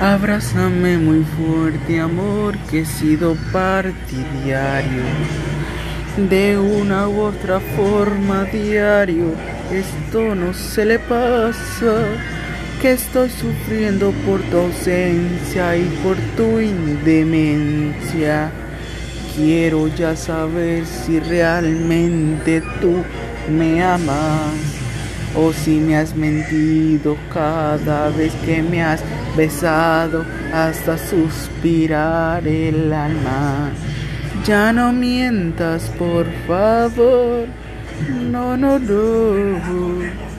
Abrázame muy fuerte, amor, que he sido partidario. De una u otra forma, diario, esto no se le pasa. Que estoy sufriendo por tu ausencia y por tu indemencia. Quiero ya saber si realmente tú me amas o si me has mentido cada vez que me has besado hasta suspirar el alma. Ya no mientas, por favor. No, no, no.